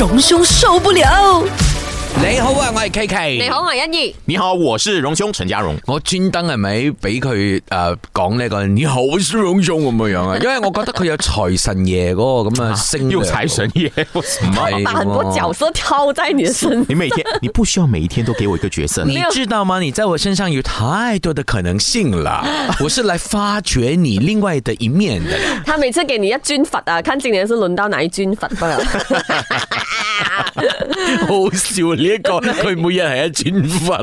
荣兄受不了。你好，啊，我系 K K。你好，我系欣怡。你好，我是荣兄陈家荣。我专登系咪俾佢诶讲呢个你好我是荣兄咁样啊？因为我觉得佢有财神爷嗰个咁嘅星。要财神爷，唔系。把很多角色套在你的身上。你每天，你不需要每一天都给我一个角色。你知道吗？你在我身上有太多的可能性了。我是来发掘你另外的一面的。他每次给你一军法啊，看今年是轮到哪一军法了。好笑呢一个，佢每日系一转佛，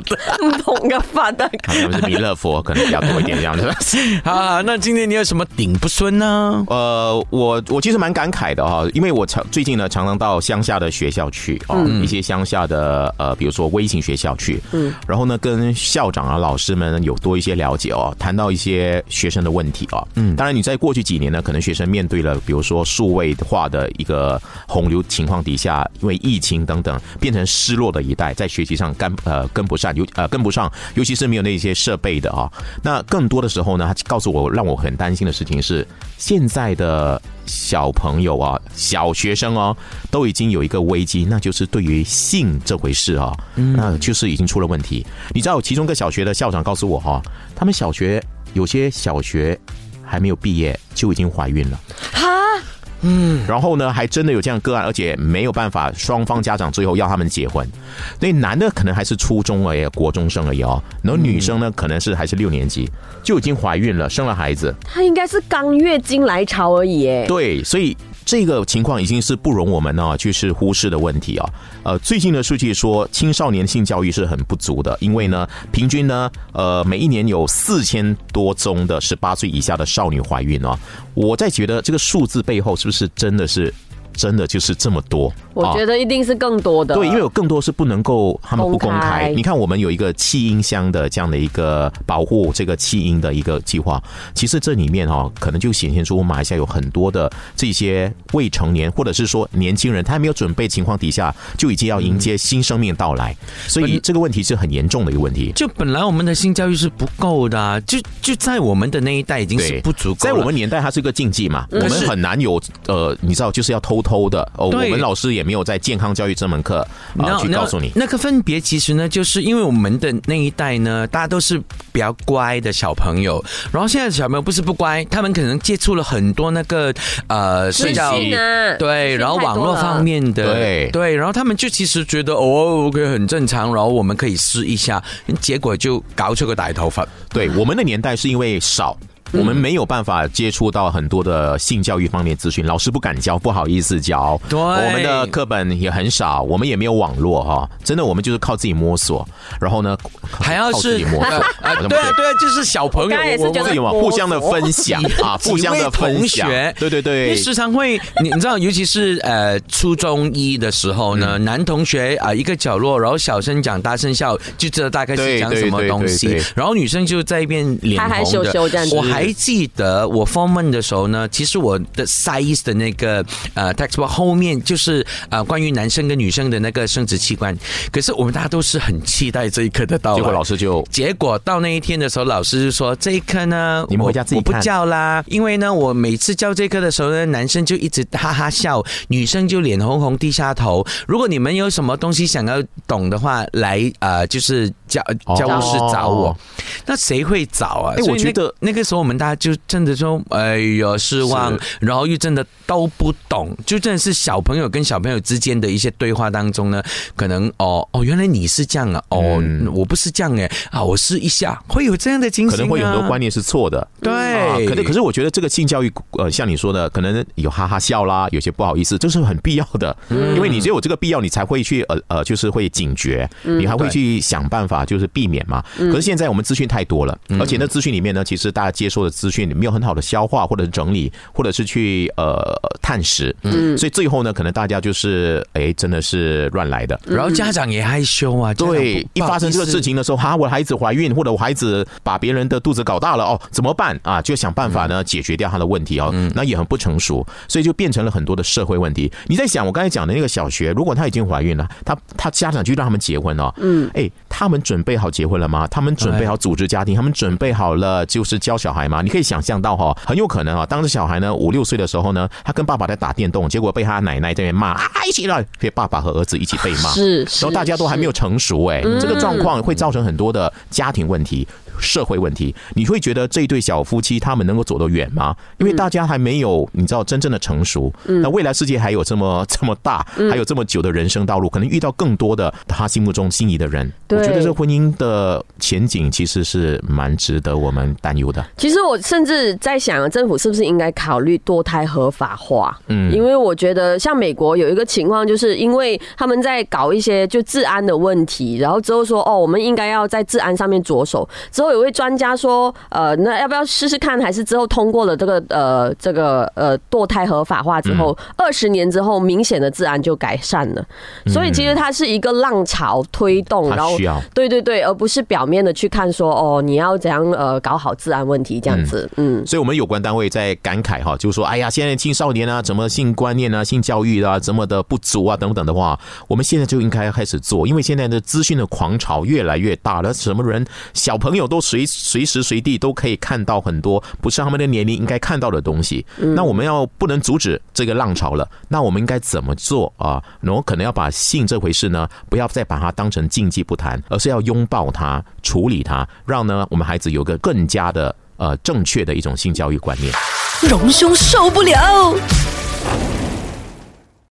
唔同嘅佛。可能系弥勒佛，可能比较多一点。这样子。啊，那今天你有什么顶不顺呢？呃，我我其实蛮感慨的哈，因为我常最近呢，常常到乡下的学校去，嗯，一些乡下的，呃，比如说微型学校去，嗯，然后呢，跟校长啊、老师们有多一些了解哦，谈到一些学生的问题哦，嗯，当然你在过去几年呢，可能学生面对了，比如说数位化的一个洪流情况底下。为疫情等等变成失落的一代，在学习上跟呃跟不上尤呃跟不上，尤其是没有那些设备的啊。那更多的时候呢，他告诉我让我很担心的事情是，现在的小朋友啊，小学生哦，都已经有一个危机，那就是对于性这回事啊，那就是已经出了问题。你知道，其中个小学的校长告诉我哈，他们小学有些小学还没有毕业就已经怀孕了。嗯，然后呢，还真的有这样个案，而且没有办法，双方家长最后要他们结婚，那男的可能还是初中而已，国中生而已哦，然后女生呢，可能是还是六年级就已经怀孕了，生了孩子，她应该是刚月经来潮而已，哎，对，所以。这个情况已经是不容我们啊，就是忽视的问题啊。呃，最近的数据说，青少年性教育是很不足的，因为呢，平均呢，呃，每一年有四千多宗的十八岁以下的少女怀孕啊。我在觉得这个数字背后，是不是真的是，真的就是这么多？我觉得一定是更多的对，因为有更多是不能够他们不公开。你看，我们有一个弃婴箱的这样的一个保护这个弃婴的一个计划。其实这里面哈，可能就显现出马来西亚有很多的这些未成年或者是说年轻人，他还没有准备情况底下就已经要迎接新生命到来，所以这个问题是很严重的一个问题。就本来我们的性教育是不够的，就就在我们的那一代已经是不足够。在我们年代，它是一个禁忌嘛，我们很难有呃，你知道，就是要偷偷的。哦，我们老师也。没有在健康教育这门课啊去告诉你，那个分别其实呢，就是因为我们的那一代呢，大家都是比较乖的小朋友，然后现在小朋友不是不乖，他们可能接触了很多那个呃信息，对，然后网络方面的，对对，然后他们就其实觉得哦可以很正常，然后我们可以试一下，结果就搞出个白头发。对，我们的年代是因为少。我们没有办法接触到很多的性教育方面咨询，老师不敢教，不好意思教。对，我们的课本也很少，我们也没有网络哈，真的我们就是靠自己摸索。然后呢，还要是自己摸索。对啊对啊，就是小朋友，我们互相的分享啊，互相的分享。对对对，时常会，你你知道，尤其是呃初中一的时候呢，男同学啊一个角落，然后小声讲，大声笑，就知道大概是讲什么东西。然后女生就在一边脸红的这样子。还记得我发问的时候呢，其实我的 size 的那个呃 textbook 后面就是呃关于男生跟女生的那个生殖器官。可是我们大家都是很期待这一刻的到来。结果老师就结果到那一天的时候，老师就说这一课呢，你们回家自己我不教啦，因为呢我每次教这课的时候呢，男生就一直哈哈笑，女生就脸红红低下头。如果你们有什么东西想要懂的话，来呃就是教教务室找我。那谁会找啊？哎，我觉得那个时候我们大家就真的说，哎呀，失望，然后又真的都不懂，就真的是小朋友跟小朋友之间的一些对话当中呢，可能哦哦，原来你是这样啊，哦，我不是这样哎啊，我试一下，会有这样的惊喜，可能会有很多观念是错的，对。可是可是，我觉得这个性教育，呃，像你说的，可能有哈哈笑啦，有些不好意思，这是很必要的，因为你只有这个必要，你才会去呃呃，就是会警觉，你还会去想办法就是避免嘛。可是现在我们资讯太。太多了，而且那资讯里面呢，其实大家接收的资讯没有很好的消化，或者整理，或者是去呃探实，嗯，所以最后呢，可能大家就是哎，真的是乱来的。然后家长也害羞啊，对，一发生这个事情的时候，哈，我孩子怀孕，或者我孩子把别人的肚子搞大了哦，怎么办啊？就想办法呢解决掉他的问题哦，那也很不成熟，所以就变成了很多的社会问题。你在想，我刚才讲的那个小学，如果他已经怀孕了，他他家长就让他们结婚哦，嗯，哎，他们准备好结婚了吗？他们准备好组织？家庭，他们准备好了，就是教小孩嘛。你可以想象到哈，很有可能啊，当时小孩呢五六岁的时候呢，他跟爸爸在打电动，结果被他奶奶这边骂啊，一起来，被以爸爸和儿子一起被骂。是，然后大家都还没有成熟，哎，这个状况会造成很多的家庭问题。社会问题，你会觉得这对小夫妻他们能够走得远吗？因为大家还没有你知道真正的成熟，那未来世界还有这么这么大，还有这么久的人生道路，可能遇到更多的他心目中心仪的人。我觉得这婚姻的前景其实是蛮值得我们担忧的。其实我甚至在想，政府是不是应该考虑堕胎合法化？嗯，因为我觉得像美国有一个情况，就是因为他们在搞一些就治安的问题，然后之后说哦，我们应该要在治安上面着手之后。有位专家说，呃，那要不要试试看？还是之后通过了这个呃，这个呃，堕胎合法化之后，二十年之后，明显的治安就改善了。所以其实它是一个浪潮推动，然后对对对，而不是表面的去看说哦，你要怎样呃搞好治安问题这样子。嗯，所以我们有关单位在感慨哈，就是说哎呀，现在青少年啊，怎么性观念啊、性教育啊怎么的不足啊等等的话，我们现在就应该开始做，因为现在的资讯的狂潮越来越大了，什么人小朋友都。随随时随地都可以看到很多不是他们的年龄应该看到的东西，那我们要不能阻止这个浪潮了，那我们应该怎么做啊？我可能要把性这回事呢，不要再把它当成禁忌不谈，而是要拥抱它，处理它，让呢我们孩子有个更加的呃正确的一种性教育观念。荣兄受不了。